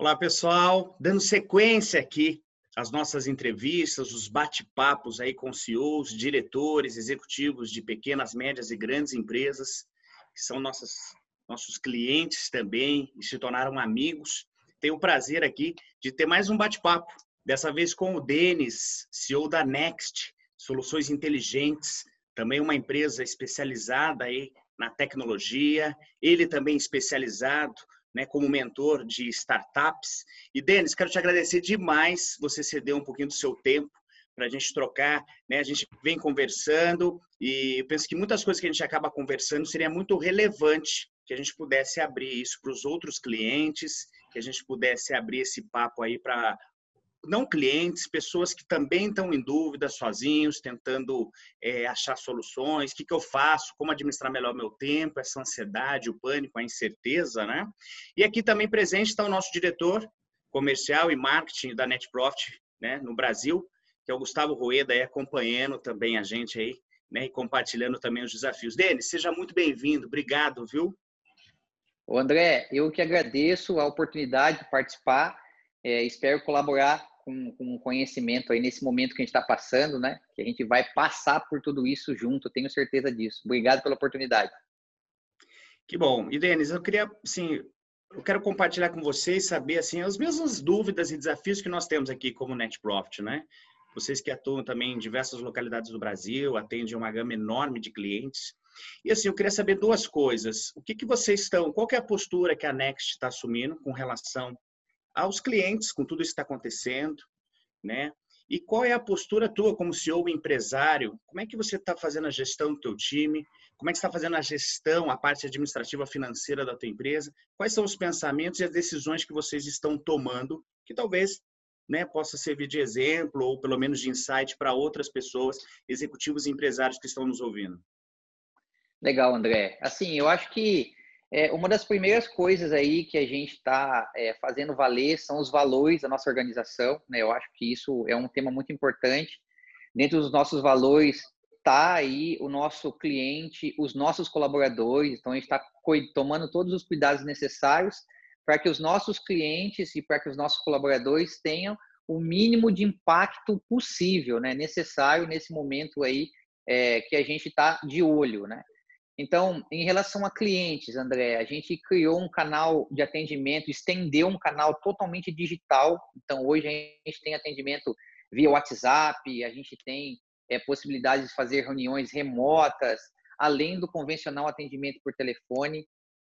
Olá, pessoal. Dando sequência aqui às nossas entrevistas, os bate-papos aí com CEOs, diretores, executivos de pequenas, médias e grandes empresas, que são nossas, nossos clientes também e se tornaram amigos. Tenho o prazer aqui de ter mais um bate-papo, dessa vez com o Denis, CEO da Next, Soluções Inteligentes, também uma empresa especializada aí na tecnologia, ele também especializado né, como mentor de startups. E, Denis, quero te agradecer demais você ceder um pouquinho do seu tempo para a gente trocar. Né? A gente vem conversando e eu penso que muitas coisas que a gente acaba conversando seria muito relevante que a gente pudesse abrir isso para os outros clientes, que a gente pudesse abrir esse papo aí para não clientes, pessoas que também estão em dúvida, sozinhos, tentando é, achar soluções, o que, que eu faço, como administrar melhor meu tempo, essa ansiedade, o pânico, a incerteza, né? E aqui também presente está o nosso diretor comercial e marketing da NetProfit, né, no Brasil, que é o Gustavo Rueda, aí acompanhando também a gente aí, né, e compartilhando também os desafios. Denis, seja muito bem-vindo, obrigado, viu? O André, eu que agradeço a oportunidade de participar é, espero colaborar com, com conhecimento aí nesse momento que a gente está passando, né? Que a gente vai passar por tudo isso junto, tenho certeza disso. Obrigado pela oportunidade. Que bom. E, Denis, eu queria, assim, eu quero compartilhar com vocês, saber, assim, as mesmas dúvidas e desafios que nós temos aqui como NetProfit, né? Vocês que atuam também em diversas localidades do Brasil, atendem uma gama enorme de clientes. E assim, eu queria saber duas coisas. O que, que vocês estão, qual é a postura que a Next está assumindo com relação aos clientes com tudo isso que está acontecendo, né? E qual é a postura tua como CEO empresário? Como é que você está fazendo a gestão do teu time? Como é que está fazendo a gestão, a parte administrativa financeira da tua empresa? Quais são os pensamentos e as decisões que vocês estão tomando que talvez né, possa servir de exemplo ou pelo menos de insight para outras pessoas, executivos e empresários que estão nos ouvindo? Legal, André. Assim, eu acho que é, uma das primeiras coisas aí que a gente está é, fazendo valer são os valores da nossa organização. Né? Eu acho que isso é um tema muito importante. Dentro dos nossos valores está aí o nosso cliente, os nossos colaboradores. Então, a gente está tomando todos os cuidados necessários para que os nossos clientes e para que os nossos colaboradores tenham o mínimo de impacto possível, né? necessário nesse momento aí é, que a gente está de olho. Né? Então, em relação a clientes, André, a gente criou um canal de atendimento, estendeu um canal totalmente digital. Então, hoje a gente tem atendimento via WhatsApp, a gente tem é, possibilidade de fazer reuniões remotas, além do convencional atendimento por telefone.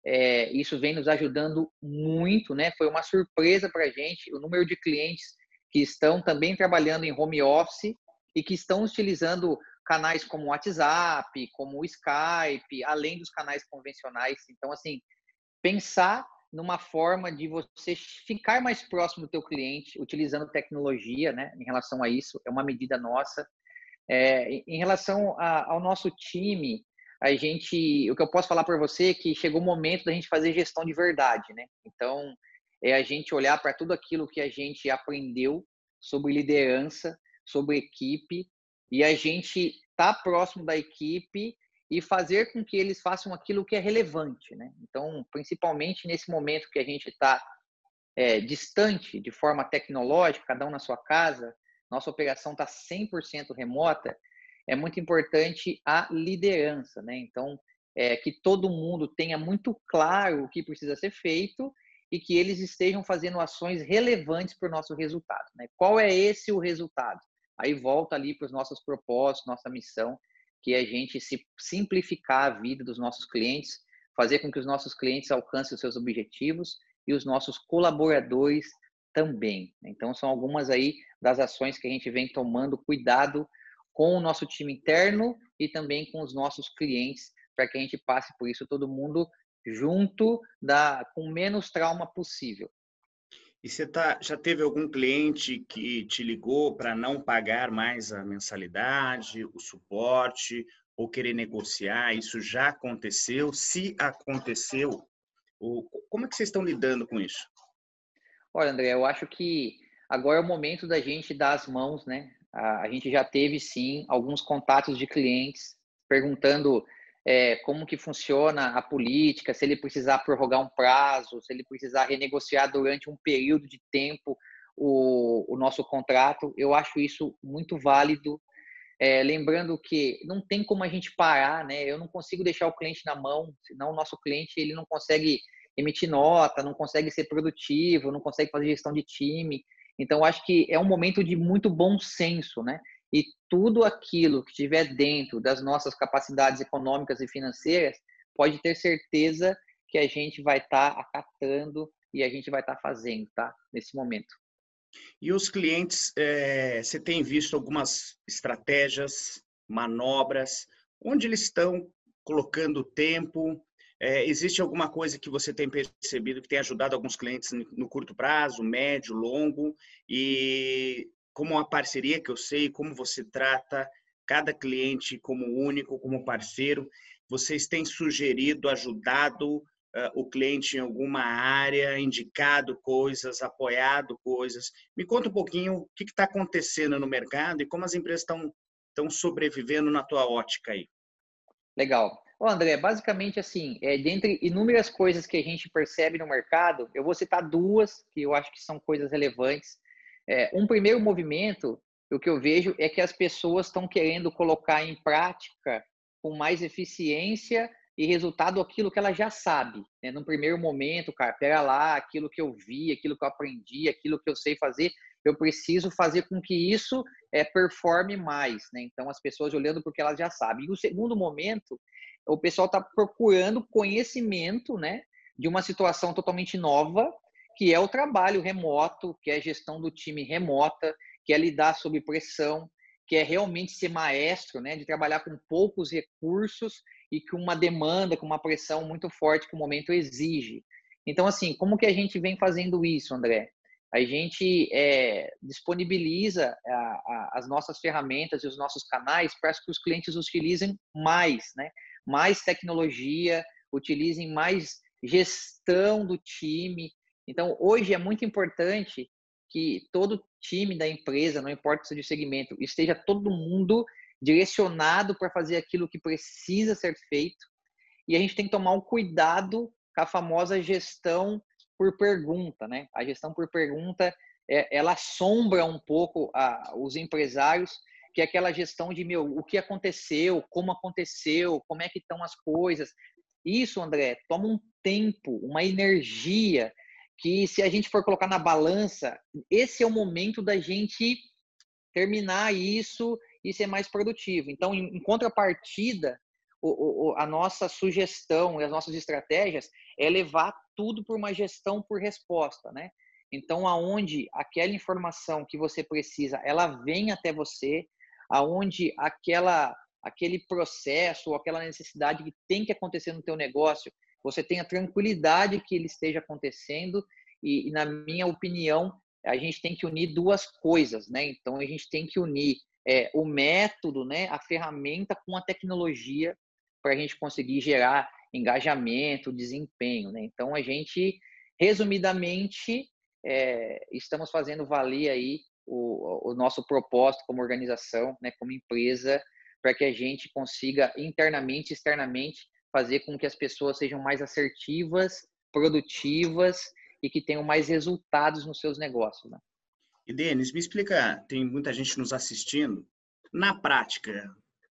É, isso vem nos ajudando muito, né? Foi uma surpresa para a gente o número de clientes que estão também trabalhando em home office e que estão utilizando canais como WhatsApp, como o Skype, além dos canais convencionais. Então, assim, pensar numa forma de você ficar mais próximo do teu cliente, utilizando tecnologia, né, em relação a isso, é uma medida nossa. É, em relação a, ao nosso time, a gente, o que eu posso falar para você é que chegou o momento da gente fazer gestão de verdade, né? Então, é a gente olhar para tudo aquilo que a gente aprendeu sobre liderança, sobre equipe e a gente tá próximo da equipe e fazer com que eles façam aquilo que é relevante, né? Então, principalmente nesse momento que a gente está é, distante de forma tecnológica, cada um na sua casa, nossa operação está 100% remota, é muito importante a liderança, né? Então, é, que todo mundo tenha muito claro o que precisa ser feito e que eles estejam fazendo ações relevantes para o nosso resultado. Né? Qual é esse o resultado? Aí volta ali para os nossos propósitos, nossa missão, que é a gente se simplificar a vida dos nossos clientes, fazer com que os nossos clientes alcancem os seus objetivos e os nossos colaboradores também. Então são algumas aí das ações que a gente vem tomando cuidado com o nosso time interno e também com os nossos clientes, para que a gente passe por isso todo mundo junto da com menos trauma possível. E você tá, já teve algum cliente que te ligou para não pagar mais a mensalidade, o suporte, ou querer negociar? Isso já aconteceu? Se aconteceu, como é que vocês estão lidando com isso? Olha, André, eu acho que agora é o momento da gente dar as mãos, né? A gente já teve sim alguns contatos de clientes perguntando é, como que funciona a política, se ele precisar prorrogar um prazo, se ele precisar renegociar durante um período de tempo o, o nosso contrato. Eu acho isso muito válido. É, lembrando que não tem como a gente parar, né? Eu não consigo deixar o cliente na mão, senão o nosso cliente ele não consegue emitir nota, não consegue ser produtivo, não consegue fazer gestão de time. Então, acho que é um momento de muito bom senso, né? E tudo aquilo que estiver dentro das nossas capacidades econômicas e financeiras, pode ter certeza que a gente vai estar tá acatando e a gente vai estar tá fazendo, tá? Nesse momento. E os clientes, é, você tem visto algumas estratégias, manobras, onde eles estão colocando tempo? É, existe alguma coisa que você tem percebido que tem ajudado alguns clientes no curto prazo, médio, longo? E como a parceria que eu sei, como você trata cada cliente como único, como parceiro, vocês têm sugerido, ajudado uh, o cliente em alguma área, indicado coisas, apoiado coisas. Me conta um pouquinho o que está acontecendo no mercado e como as empresas estão sobrevivendo na tua ótica aí. Legal. Ô, André, basicamente assim, é, dentre inúmeras coisas que a gente percebe no mercado, eu vou citar duas que eu acho que são coisas relevantes. É, um primeiro movimento, o que eu vejo é que as pessoas estão querendo colocar em prática com mais eficiência e resultado aquilo que ela já sabe. Né? No primeiro momento, cara, pera lá, aquilo que eu vi, aquilo que eu aprendi, aquilo que eu sei fazer, eu preciso fazer com que isso é, performe mais. Né? Então, as pessoas olhando porque elas já sabem. E o segundo momento, o pessoal está procurando conhecimento né, de uma situação totalmente nova, que é o trabalho remoto, que é a gestão do time remota, que é lidar sob pressão, que é realmente ser maestro, né, de trabalhar com poucos recursos e com uma demanda, com uma pressão muito forte que o momento exige. Então, assim, como que a gente vem fazendo isso, André? A gente é, disponibiliza a, a, as nossas ferramentas e os nossos canais para que os clientes utilizem mais, né? Mais tecnologia, utilizem mais gestão do time. Então, hoje é muito importante que todo time da empresa, não importa se é de segmento, esteja todo mundo direcionado para fazer aquilo que precisa ser feito. E a gente tem que tomar um cuidado com a famosa gestão por pergunta, né? A gestão por pergunta, é, ela assombra um pouco a, os empresários, que é aquela gestão de, meu, o que aconteceu, como aconteceu, como é que estão as coisas. Isso, André, toma um tempo, uma energia, que se a gente for colocar na balança, esse é o momento da gente terminar isso e ser mais produtivo. Então, em, em contrapartida, o, o, a nossa sugestão e as nossas estratégias é levar tudo por uma gestão por resposta, né? Então, aonde aquela informação que você precisa, ela vem até você, aonde aquela aquele processo ou aquela necessidade que tem que acontecer no teu negócio, você tenha tranquilidade que ele esteja acontecendo e, e na minha opinião, a gente tem que unir duas coisas, né? Então, a gente tem que unir é, o método, né, a ferramenta com a tecnologia para a gente conseguir gerar engajamento, desempenho. Né? Então, a gente, resumidamente, é, estamos fazendo valer aí o, o, nosso propósito como organização, né, como empresa, para que a gente consiga internamente externamente fazer com que as pessoas sejam mais assertivas, produtivas e que tenham mais resultados nos seus negócios. Né? E Denis, me explica, tem muita gente nos assistindo, na prática,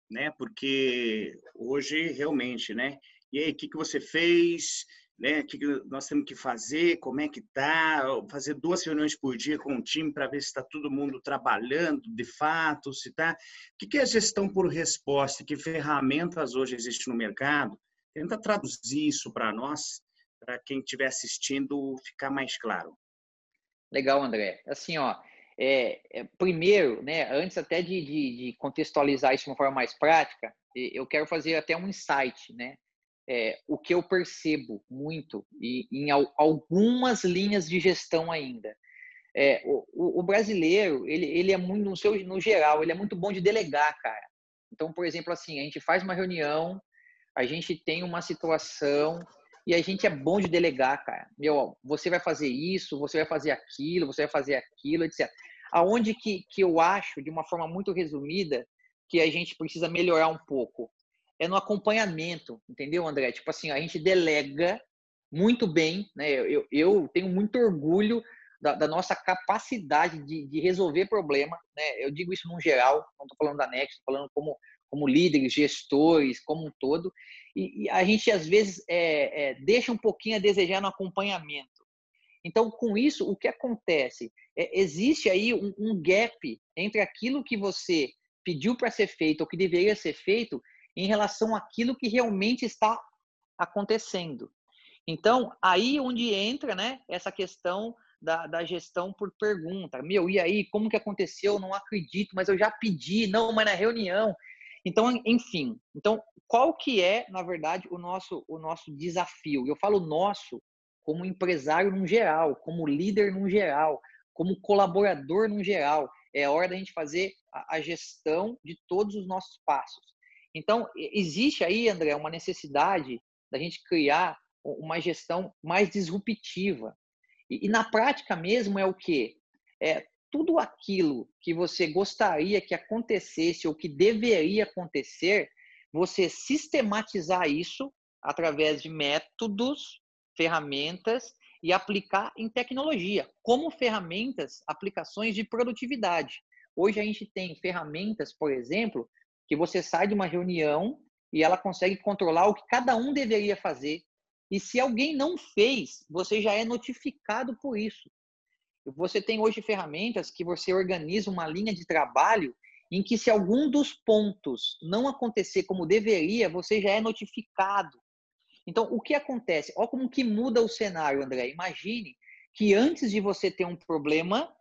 né? Porque hoje realmente, né? E aí, o que, que você fez? Né? O que, que nós temos que fazer? Como é que tá? Fazer duas reuniões por dia com o time para ver se está todo mundo trabalhando de fato, se tá. O que, que é gestão por resposta? Que ferramentas hoje existem no mercado? Tenta traduzir isso para nós, para quem estiver assistindo ficar mais claro. Legal, André. Assim, ó, é, é, primeiro, né, antes até de, de, de, contextualizar isso de uma forma mais prática, eu quero fazer até um insight, né? É, o que eu percebo muito e em algumas linhas de gestão ainda. É, o, o, brasileiro, ele, ele é muito, no, seu, no geral, ele é muito bom de delegar, cara. Então, por exemplo, assim, a gente faz uma reunião, a gente tem uma situação, e a gente é bom de delegar, cara. Meu, você vai fazer isso, você vai fazer aquilo, você vai fazer aquilo, etc. Aonde que, que eu acho, de uma forma muito resumida, que a gente precisa melhorar um pouco? é no acompanhamento, entendeu, André? Tipo assim, a gente delega muito bem, né? Eu, eu tenho muito orgulho da, da nossa capacidade de, de, resolver problema, né? Eu digo isso no geral, não estou falando da Next, estou falando como, como líderes, gestores, como um todo. E, e a gente, às vezes, é, é, deixa um pouquinho a desejar no acompanhamento. Então, com isso, o que acontece? É, existe aí um, um gap entre aquilo que você pediu para ser feito ou que deveria ser feito em relação àquilo que realmente está acontecendo. Então, aí onde entra né, essa questão da, da, gestão por pergunta. Meu, e aí, como que aconteceu? Não acredito, mas eu já pedi, não, mas na reunião. Então, enfim. Então, qual que é, na verdade, o nosso, o nosso desafio? Eu falo nosso como empresário no geral, como líder no geral, como colaborador no geral. É hora da gente fazer a, gestão de todos os nossos passos. Então, existe aí, André, uma necessidade da gente criar uma gestão mais disruptiva. E, e na prática mesmo é o quê? É tudo aquilo que você gostaria que acontecesse ou que deveria acontecer, você sistematizar isso através de métodos, ferramentas e aplicar em tecnologia, como ferramentas, aplicações de produtividade. Hoje a gente tem ferramentas, por exemplo, que você sai de uma reunião e ela consegue controlar o que cada um deveria fazer. E se alguém não fez, você já é notificado por isso. Você tem hoje ferramentas que você organiza uma linha de trabalho em que se algum dos pontos não acontecer como deveria, você já é notificado. Então, o que acontece? Olha como que muda o cenário, André. Imagine que antes de você ter um problema,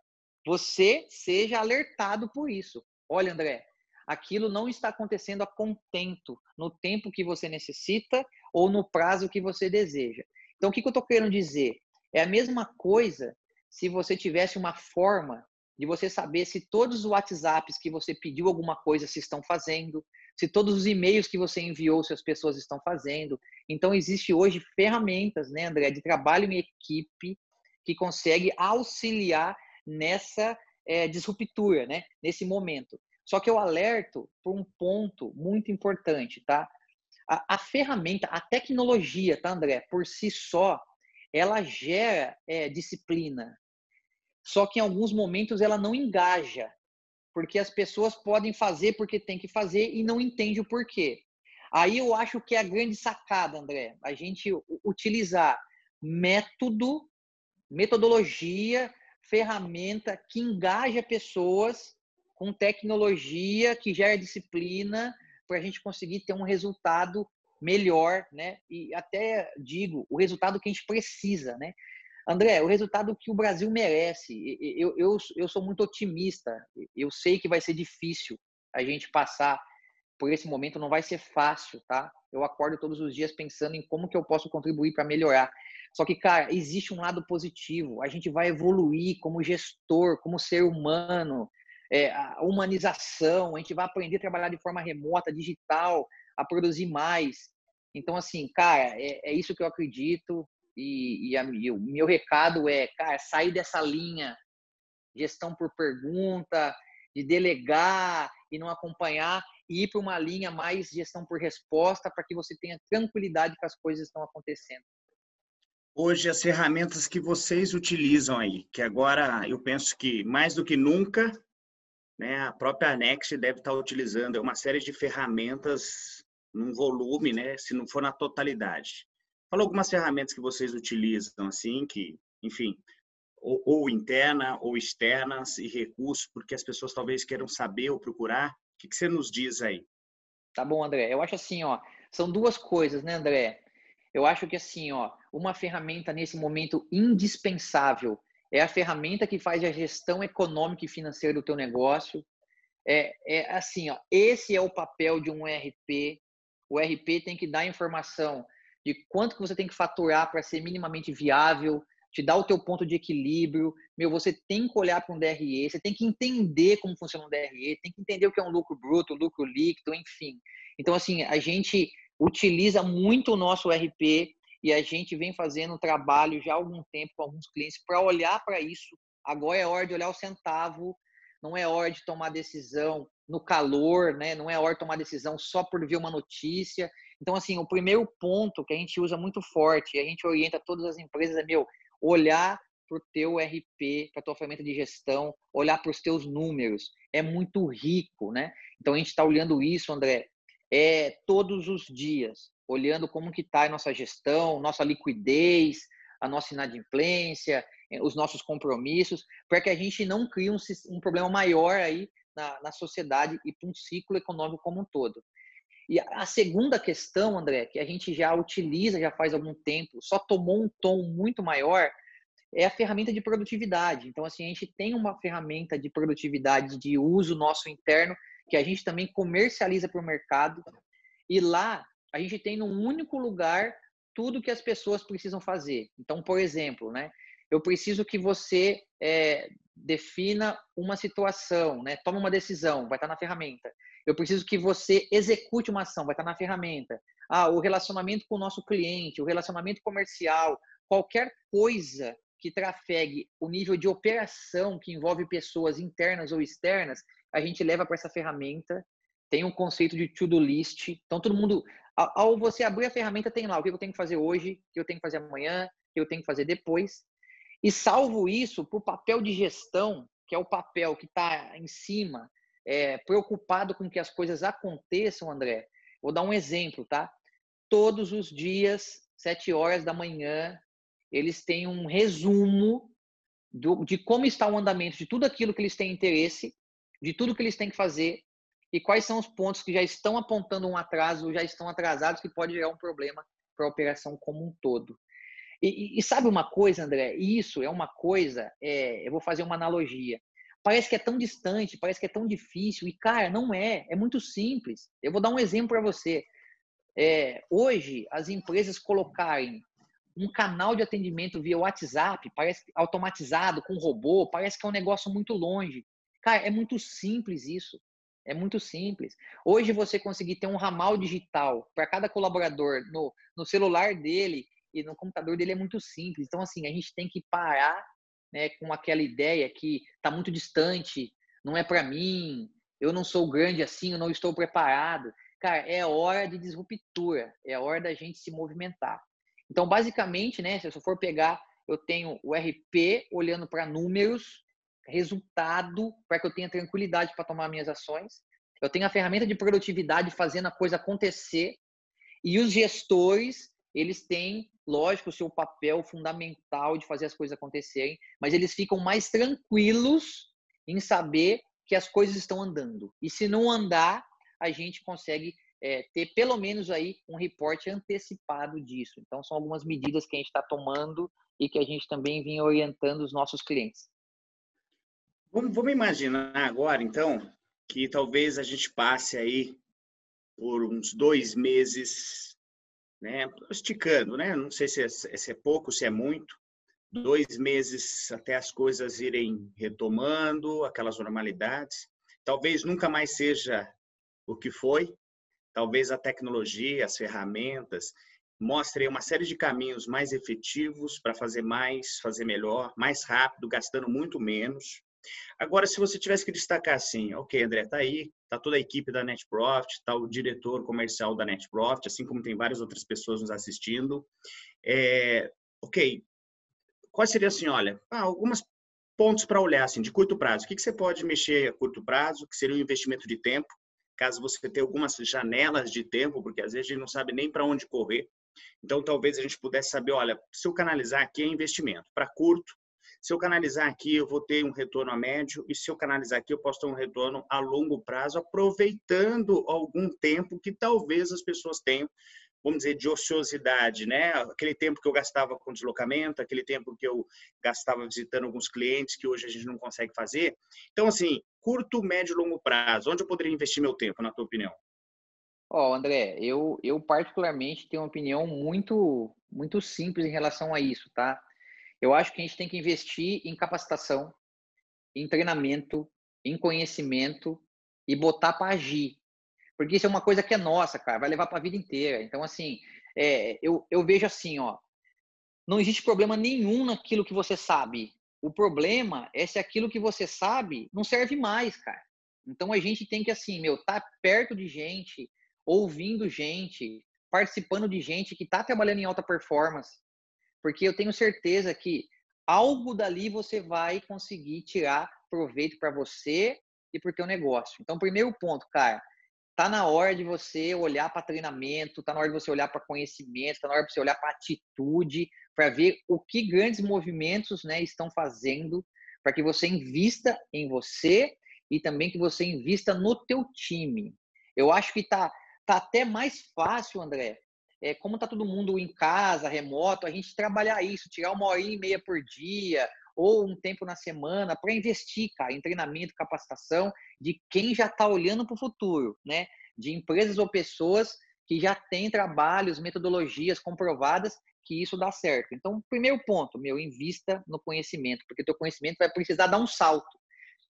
você seja alertado por isso. Olha, André, aquilo não está acontecendo a contento, no tempo que você necessita ou no prazo que você deseja. Então, o que, eu estou querendo dizer? É a mesma coisa se você tivesse uma forma de você saber se todos os WhatsApps que você pediu alguma coisa se estão fazendo, se todos os e-mails que você enviou se as pessoas estão fazendo. Então existe hoje ferramentas, né, André, de trabalho em equipe que consegue auxiliar nessa é, disruptura, né, nesse momento. Só que eu alerto por um ponto muito importante, tá? A, a ferramenta, a tecnologia, tá, André, por si só, ela gera é, disciplina. Só que em alguns momentos ela não engaja, porque as pessoas podem fazer porque tem que fazer e não entende o porquê. Aí eu acho que é a grande sacada, André, a gente utilizar método, metodologia, ferramenta que engaja pessoas com tecnologia que gera disciplina para a gente conseguir ter um resultado melhor, né? E até digo, o resultado que a gente precisa, né? André, o resultado que o Brasil merece. Eu, eu, eu sou muito otimista. Eu sei que vai ser difícil a gente passar por esse momento, não vai ser fácil, tá? Eu acordo todos os dias pensando em como que eu posso contribuir para melhorar. Só que, cara, existe um lado positivo. A gente vai evoluir como gestor, como ser humano, é, a humanização, a gente vai aprender a trabalhar de forma remota, digital, a produzir mais. Então, assim, cara, é, é isso que eu acredito e, e, a, e, o meu recado é, cara, sair dessa linha gestão por pergunta, de delegar e não acompanhar e ir para uma linha mais gestão por resposta para que você tenha tranquilidade que as coisas estão acontecendo. Hoje, as ferramentas que vocês utilizam aí, que agora eu penso que mais do que nunca né, a própria Next deve estar utilizando é uma série de ferramentas num volume, né, se não for na totalidade. Fala algumas ferramentas que vocês utilizam, assim, que, enfim, ou, ou interna ou externas e recursos, porque as pessoas talvez queiram saber ou procurar. O que, que você nos diz aí? Tá bom, André. Eu acho assim, ó, são duas coisas, né, André? Eu acho que assim, ó, uma ferramenta nesse momento indispensável é a ferramenta que faz a gestão econômica e financeira do teu negócio. É, é assim, ó, esse é o papel de um RP. O RP tem que dar informação de quanto que você tem que faturar para ser minimamente viável, te dar o teu ponto de equilíbrio. Meu, você tem que olhar para um DRE, você tem que entender como funciona um DRE, tem que entender o que é um lucro bruto, lucro líquido, enfim. Então, assim, a gente utiliza muito o nosso RP e a gente vem fazendo trabalho já há algum tempo com alguns clientes para olhar para isso. Agora é hora de olhar o centavo, não é hora de tomar decisão no calor, né? Não é hora de tomar decisão só por ver uma notícia. Então, assim, o primeiro ponto que a gente usa muito forte, a gente orienta todas as empresas é, meu, olhar para o teu RP, para a tua ferramenta de gestão, olhar para os teus números. É muito rico, né? Então, a gente está olhando isso, André, é todos os dias, olhando como que está a nossa gestão, nossa liquidez, a nossa inadimplência, os nossos compromissos, para que a gente não crie um, um problema maior aí na, na sociedade e para um ciclo econômico como um todo. E a segunda questão, André, que a gente já utiliza já faz algum tempo, só tomou um tom muito maior, é a ferramenta de produtividade. Então, assim, a gente tem uma ferramenta de produtividade de uso nosso interno que a gente também comercializa para o mercado. E lá a gente tem num único lugar tudo que as pessoas precisam fazer. Então, por exemplo, né, eu preciso que você é, defina uma situação, né, tome uma decisão, vai estar na ferramenta. Eu preciso que você execute uma ação, vai estar na ferramenta. Ah, o relacionamento com o nosso cliente, o relacionamento comercial, qualquer coisa que trafegue o nível de operação que envolve pessoas internas ou externas, a gente leva para essa ferramenta. Tem um conceito de to-do list. Então, todo mundo, ao você abrir a ferramenta, tem lá o que eu tenho que fazer hoje, o que eu tenho que fazer amanhã, o que eu tenho que fazer depois. E salvo isso para o papel de gestão, que é o papel que está em cima, é, preocupado com que as coisas aconteçam, André. Vou dar um exemplo, tá? Todos os dias, sete horas da manhã, eles têm um resumo do, de como está o andamento de tudo aquilo que eles têm interesse, de tudo que eles têm que fazer e quais são os pontos que já estão apontando um atraso, já estão atrasados, que pode gerar um problema para a operação como um todo. E, e, sabe uma coisa, André? Isso é uma coisa, é, eu vou fazer uma analogia. Parece que é tão distante, parece que é tão difícil, e cara, não é, é muito simples. Eu vou dar um exemplo para você. É, hoje, as empresas colocarem um canal de atendimento via WhatsApp, parece automatizado, com robô, parece que é um negócio muito longe. Cara, é muito simples isso. É muito simples. Hoje você conseguir ter um ramal digital para cada colaborador no, no celular dele e no computador dele é muito simples. Então, assim, a gente tem que parar né, com aquela ideia que está muito distante, não é para mim, eu não sou grande assim, eu não estou preparado. Cara, é hora de disruptura, é hora da gente se movimentar. Então, basicamente, né, se eu for pegar, eu tenho o RP olhando para números, resultado, para que eu tenha tranquilidade para tomar minhas ações. Eu tenho a ferramenta de produtividade fazendo a coisa acontecer. E os gestores, eles têm, lógico, o seu papel fundamental de fazer as coisas acontecerem, mas eles ficam mais tranquilos em saber que as coisas estão andando. E se não andar, a gente consegue é, ter pelo menos aí um reporte antecipado disso. Então, são algumas medidas que a gente está tomando e que a gente também vem orientando os nossos clientes. Vamos, vamos imaginar agora, então, que talvez a gente passe aí por uns dois meses, né, esticando, né? Não sei se é, se é pouco, se é muito, dois meses até as coisas irem retomando aquelas normalidades. Talvez nunca mais seja o que foi, talvez a tecnologia, as ferramentas mostrem uma série de caminhos mais efetivos para fazer mais, fazer melhor, mais rápido, gastando muito menos. Agora, se você tivesse que destacar assim, ok, André, tá aí, tá toda a equipe da NetProfit, tá o diretor comercial da NetProfit, assim como tem várias outras pessoas nos assistindo. É, ok, quais seriam assim, olha, ah, algumas pontos para olhar assim de curto prazo. O que, que você pode mexer a curto prazo, que seria um investimento de tempo? caso você tenha algumas janelas de tempo, porque às vezes a gente não sabe nem para onde correr. Então, talvez a gente pudesse saber, olha, se eu canalizar aqui é investimento para curto, se eu canalizar aqui eu vou ter um retorno a médio e se eu canalizar aqui eu posso ter um retorno a longo prazo, aproveitando algum tempo que talvez as pessoas tenham vamos dizer, de ociosidade, né? Aquele tempo que eu gastava com deslocamento, aquele tempo que eu gastava visitando alguns clientes que hoje a gente não consegue fazer. Então, assim, curto, médio e longo prazo, onde eu poderia investir meu tempo, na tua opinião? Ó, oh, André, eu, eu particularmente tenho uma opinião muito, muito simples em relação a isso, tá? Eu acho que a gente tem que investir em capacitação, em treinamento, em conhecimento e botar para agir. Porque isso é uma coisa que é nossa, cara, vai levar para a vida inteira. Então, assim, é, eu, eu vejo assim, ó, não existe problema nenhum naquilo que você sabe. O problema é se aquilo que você sabe não serve mais, cara. Então a gente tem que assim, meu, tá perto de gente, ouvindo gente, participando de gente que está trabalhando em alta performance, porque eu tenho certeza que algo dali você vai conseguir tirar proveito para você e para o teu negócio. Então, primeiro ponto, cara, tá na hora de você olhar para treinamento, tá na hora de você olhar para conhecimento, tá na hora de você olhar para atitude, para ver o que grandes movimentos, né, estão fazendo para que você invista em você e também que você invista no teu time. Eu acho que tá tá até mais fácil, André, é, como tá todo mundo em casa, remoto, a gente trabalhar isso, tirar uma hora e meia por dia ou um tempo na semana para investir, cara, em treinamento, capacitação de quem já está olhando para o futuro, né? De empresas ou pessoas que já têm trabalhos, metodologias comprovadas que isso dá certo. Então, primeiro ponto, meu, invista no conhecimento, porque teu conhecimento vai precisar dar um salto.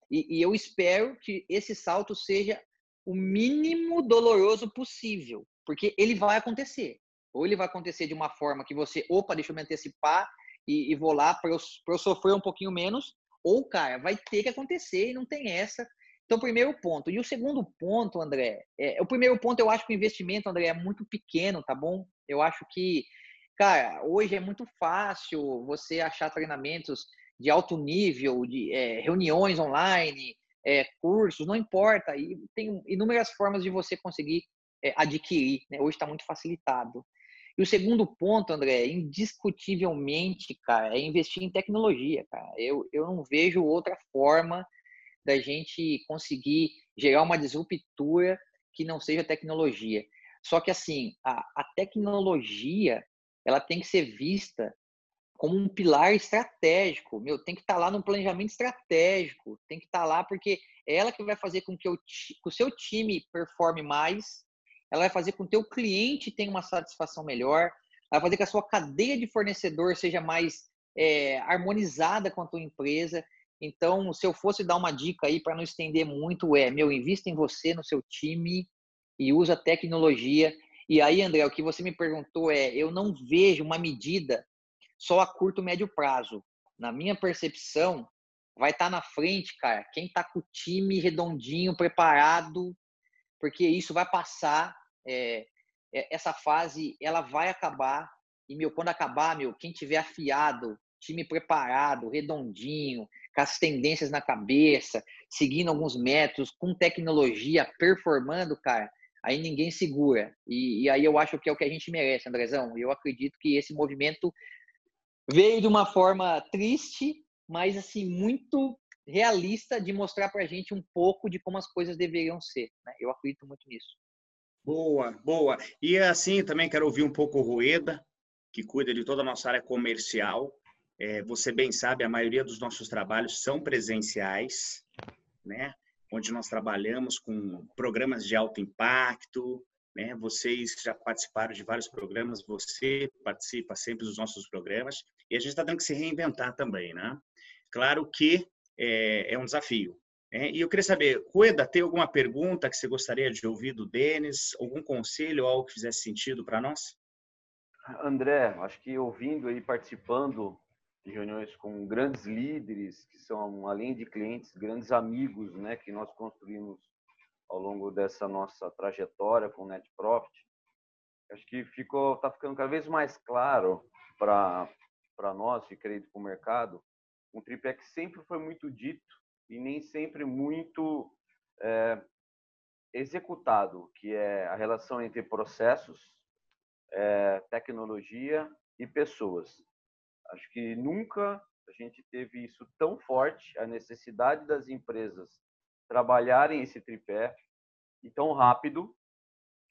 E, e eu espero que esse salto seja o mínimo doloroso possível, porque ele vai acontecer. Ou ele vai acontecer de uma forma que você, opa, deixa eu me antecipar e, e vou lá para eu, eu sofrer um pouquinho menos, ou, cara, vai ter que acontecer e não tem essa. Então, primeiro ponto. E o segundo ponto, André, é, o primeiro ponto eu acho que o investimento, André, é muito pequeno, tá bom? Eu acho que, cara, hoje é muito fácil você achar treinamentos de alto nível, de é, reuniões online, é, cursos, não importa. E tem inúmeras formas de você conseguir é, adquirir. Né? Hoje está muito facilitado. E o segundo ponto, André, indiscutivelmente, cara, é investir em tecnologia, cara. Eu, eu não vejo outra forma da gente conseguir gerar uma disruptura que não seja tecnologia. Só que, assim, a, a tecnologia, ela tem que ser vista como um pilar estratégico. Meu, tem que estar tá lá no planejamento estratégico, tem que estar tá lá porque é ela que vai fazer com que, o, que o seu time performe mais, ela vai fazer com que o teu cliente tenha uma satisfação melhor, vai fazer com que a sua cadeia de fornecedor seja mais é, harmonizada com a tua empresa. Então, se eu fosse dar uma dica aí para não estender muito, é, meu, invista em você, no seu time e usa tecnologia. E aí, André, o que você me perguntou é, eu não vejo uma medida só a curto, médio prazo. Na minha percepção, vai estar tá na frente, cara, quem está com o time redondinho, preparado, porque isso vai passar, é, é, essa fase, ela vai acabar, e, meu, quando acabar, meu, quem tiver afiado, time preparado, redondinho, com as tendências na cabeça, seguindo alguns métodos, com tecnologia, performando, cara, aí ninguém segura. E, e, aí eu acho que é o que a gente merece, Andrezão. Eu acredito que esse movimento veio de uma forma triste, mas assim muito realista de mostrar para a gente um pouco de como as coisas deveriam ser. Né? Eu acredito muito nisso. Boa, boa. E assim também quero ouvir um pouco o Rueda, que cuida de toda a nossa área comercial. É, você bem sabe, a maioria dos nossos trabalhos são presenciais, né? Onde nós trabalhamos com programas de alto impacto, né? Vocês já participaram de vários programas, você participa sempre dos nossos programas e a gente está tendo que se reinventar também, né? Claro que é, é um desafio. Né? E eu queria saber, Rueda, tem alguma pergunta que você gostaria de ouvir do Denis? Algum conselho, algo que fizesse sentido para nós? André, acho que ouvindo e participando de reuniões com grandes líderes, que são, além de clientes, grandes amigos, né, que nós construímos ao longo dessa nossa trajetória com o Net Profit, acho que ficou, está ficando cada vez mais claro para nós, e crédito para o mercado, um tripé que sempre foi muito dito e nem sempre muito é, executado, que é a relação entre processos, é, tecnologia e pessoas. Acho que nunca a gente teve isso tão forte, a necessidade das empresas trabalharem esse tripé e tão rápido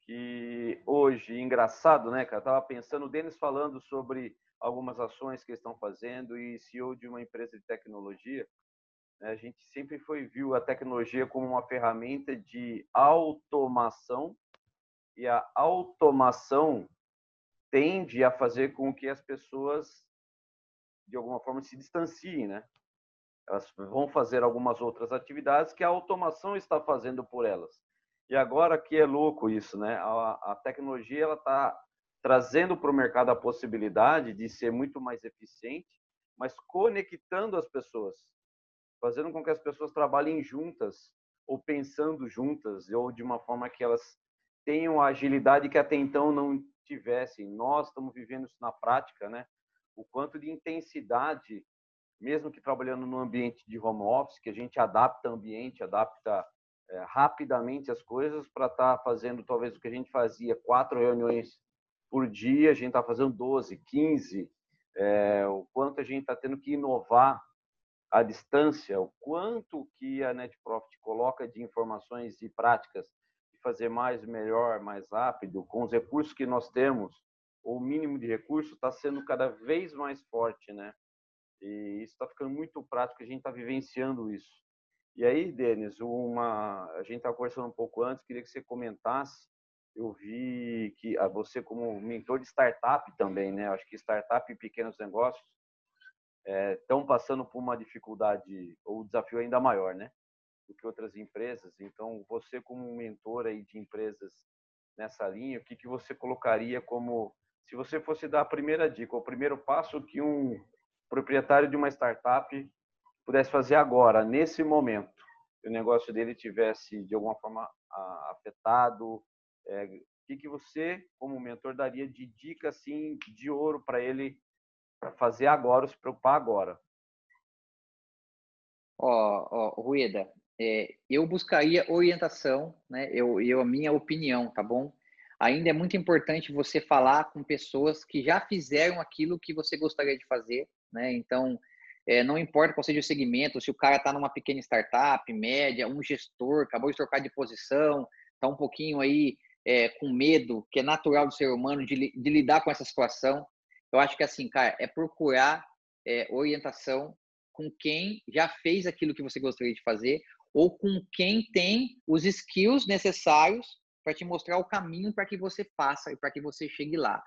que hoje, engraçado, né, cara? tava pensando, o Denis falando sobre algumas ações que estão fazendo e CEO de uma empresa de tecnologia, a gente sempre foi viu a tecnologia como uma ferramenta de automação e a automação tende a fazer com que as pessoas de alguma forma se distanciem, né? Elas vão fazer algumas outras atividades que a automação está fazendo por elas. E agora que é louco isso, né? A, a tecnologia ela está trazendo para o mercado a possibilidade de ser muito mais eficiente, mas conectando as pessoas, fazendo com que as pessoas trabalhem juntas, ou pensando juntas, ou de uma forma que elas tenham a agilidade que até então não tivessem. Nós estamos vivendo isso na prática, né? O quanto de intensidade, mesmo que trabalhando no ambiente de home office, que a gente adapta o ambiente, adapta é, rapidamente as coisas para estar tá fazendo talvez o que a gente fazia quatro reuniões por dia, a gente está fazendo 12, 15, é, o quanto a gente está tendo que inovar à distância, o quanto que a NetProfit coloca de informações e práticas de fazer mais, melhor, mais rápido, com os recursos que nós temos, o mínimo de recursos está sendo cada vez mais forte, né? E isso está ficando muito prático, a gente está vivenciando isso. E aí, Denis, uma, a gente estava conversando um pouco antes, queria que você comentasse. Eu vi que você, como mentor de startup também, né? Acho que startup e pequenos negócios estão é, passando por uma dificuldade ou desafio ainda maior, né? Do que outras empresas. Então, você, como mentor aí de empresas nessa linha, o que, que você colocaria como, se você fosse dar a primeira dica, o primeiro passo que um proprietário de uma startup pudesse fazer agora, nesse momento, que o negócio dele tivesse de alguma forma afetado, é, o que, que você, como mentor, daria de dica assim de ouro para ele para fazer agora, se preocupar agora? Ó, ó Rueda, é, eu buscaria orientação, né? Eu, eu, a minha opinião, tá bom? Ainda é muito importante você falar com pessoas que já fizeram aquilo que você gostaria de fazer, né? Então, é, não importa qual seja o segmento, se o cara está numa pequena startup, média, um gestor, acabou de trocar de posição, está um pouquinho aí é, com medo, que é natural do ser humano, de, de, lidar com essa situação. Eu acho que assim, cara, é procurar é, orientação com quem já fez aquilo que você gostaria de fazer ou com quem tem os skills necessários para te mostrar o caminho para que você faça e para que você chegue lá.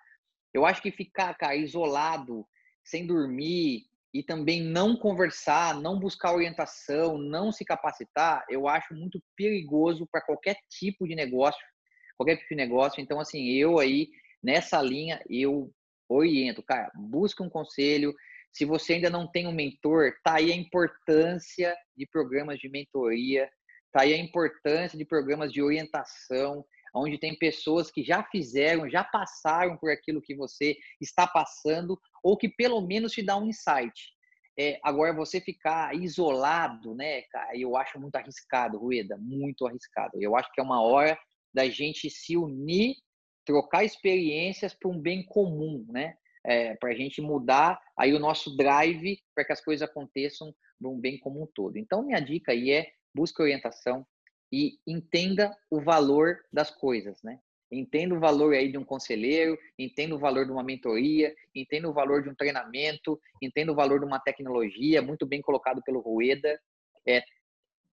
Eu acho que ficar, cara, isolado, sem dormir, e também não conversar, não buscar orientação, não se capacitar, eu acho muito perigoso para qualquer tipo de negócio, qualquer tipo de negócio. Então, assim, eu aí, nessa linha, eu oriento, cara, busca um conselho. Se você ainda não tem um mentor, tá aí a importância de programas de mentoria, tá aí a importância de programas de orientação, onde tem pessoas que já fizeram, já passaram por aquilo que você está passando, ou que pelo menos te dá um insight. É, agora, você ficar isolado, né, cara, eu acho muito arriscado, Rueda, muito arriscado. Eu acho que é uma hora da gente se unir, trocar experiências para um bem comum, né? É, para a gente mudar aí o nosso drive para que as coisas aconteçam para um bem comum todo. Então, minha dica aí é busque orientação, e entenda o valor das coisas, né? Entenda o valor aí de um conselheiro, entenda o valor de uma mentoria, entenda o valor de um treinamento, entenda o valor de uma tecnologia, muito bem colocado pelo Rueda. É,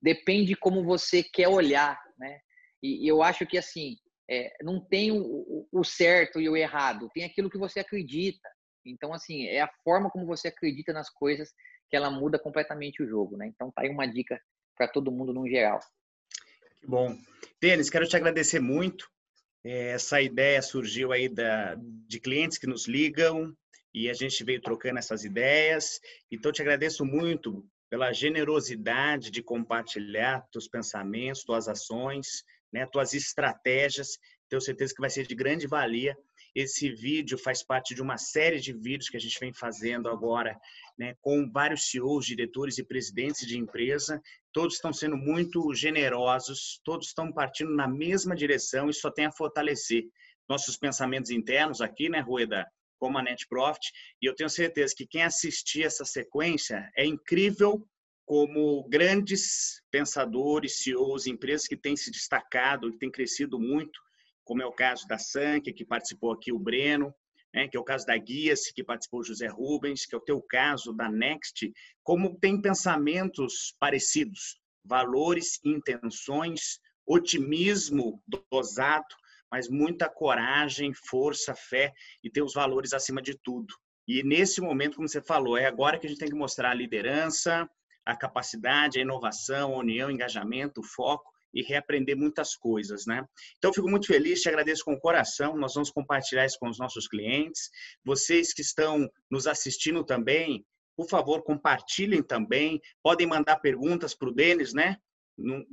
depende como você quer olhar, né? E, e eu acho que assim, é, não tem o, o, certo e o errado, tem aquilo que você acredita. Então, assim, é a forma como você acredita nas coisas que ela muda completamente o jogo, né? Então, tá aí uma dica para todo mundo no geral. Bom. Denis, quero te agradecer muito. É, essa ideia surgiu aí da, de clientes que nos ligam e a gente veio trocando essas ideias. Então, te agradeço muito pela generosidade de compartilhar teus pensamentos, tuas ações, né, tuas estratégias. Tenho certeza que vai ser de grande valia esse vídeo faz parte de uma série de vídeos que a gente vem fazendo agora, né, com vários CEOs, diretores e presidentes de empresa. Todos estão sendo muito generosos, todos estão partindo na mesma direção e só tem a fortalecer nossos pensamentos internos aqui, né, Rueda? Como a Net Profit. E eu tenho certeza que quem assistir essa sequência é incrível como grandes pensadores, CEOs, empresas que têm se destacado, que têm crescido muito como é o caso da Sank, que participou aqui o Breno, né, que é o caso da Guias, que participou o José Rubens, que é o teu caso da Next, como tem pensamentos parecidos, valores, intenções, otimismo dosado, mas muita coragem, força, fé e ter os valores acima de tudo. E nesse momento, como você falou, é agora que a gente tem que mostrar a liderança, a capacidade, a inovação, a união, o engajamento, o foco e reaprender muitas coisas, né? Então, fico muito feliz, te agradeço com o coração. Nós vamos compartilhar isso com os nossos clientes. Vocês que estão nos assistindo também, por favor, compartilhem também. Podem mandar perguntas para o Denis, né?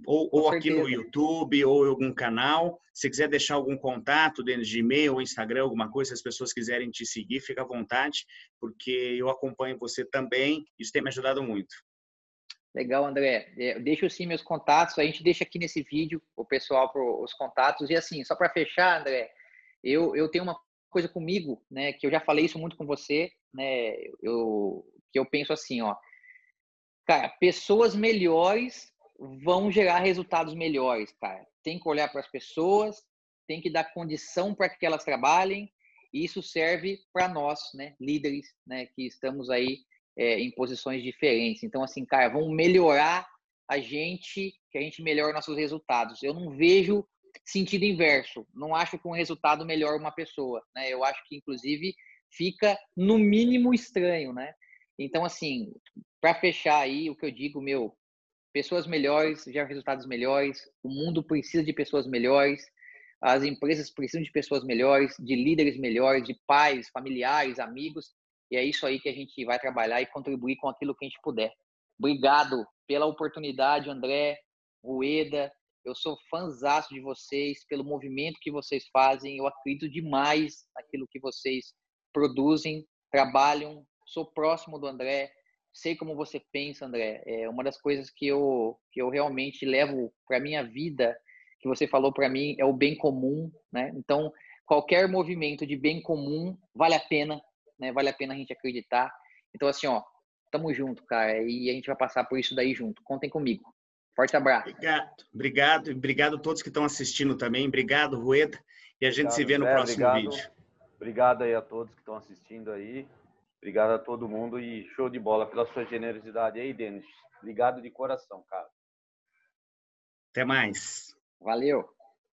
ou, ou aqui no YouTube, ou em algum canal. Se quiser deixar algum contato dentro de e-mail ou Instagram, alguma coisa, se as pessoas quiserem te seguir, fica à vontade, porque eu acompanho você também. Isso tem me ajudado muito. Legal, André. É, eu deixo sim meus contatos. A gente deixa aqui nesse vídeo o pessoal para os contatos. E assim, só para fechar, André, eu, eu tenho uma coisa comigo, né, que eu já falei isso muito com você, né, eu, que eu penso assim, ó, cara, pessoas melhores vão gerar resultados melhores, cara. Tem que olhar para as pessoas, tem que dar condição para que elas trabalhem, e isso serve para nós, né, líderes, né, que estamos aí é, em posições diferentes. Então, assim, cara, vamos melhorar a gente, que a gente melhora nossos resultados. Eu não vejo sentido inverso. Não acho que um resultado melhora uma pessoa, né? Eu acho que, inclusive, fica no mínimo estranho, né? Então, assim, para fechar aí, o que eu digo, meu, pessoas melhores geram resultados melhores, o mundo precisa de pessoas melhores, as empresas precisam de pessoas melhores, de líderes melhores, de pais, familiares, amigos, e é isso aí que a gente vai trabalhar e contribuir com aquilo que a gente puder. Obrigado pela oportunidade, André, Rueda. Eu sou fãzaço de vocês, pelo movimento que vocês fazem. Eu acredito demais naquilo que vocês produzem, trabalham. Sou próximo do André, sei como você pensa, André. É uma das coisas que eu, que eu realmente levo para minha vida, que você falou para mim, é o bem comum, né? Então, qualquer movimento de bem comum vale a pena, né? Vale a pena a gente acreditar. Então, assim, ó, tamo junto, cara, e a gente vai passar por isso daí junto. Contem comigo. Forte abraço. Obrigado, obrigado, obrigado a todos que estão assistindo também. Obrigado, Rueda. E a gente obrigado, se vê no próximo obrigado. vídeo. Obrigado aí a todos que estão assistindo aí. Obrigado a todo mundo e show de bola pela sua generosidade aí, Denis. Obrigado de coração, cara. Até mais. Valeu.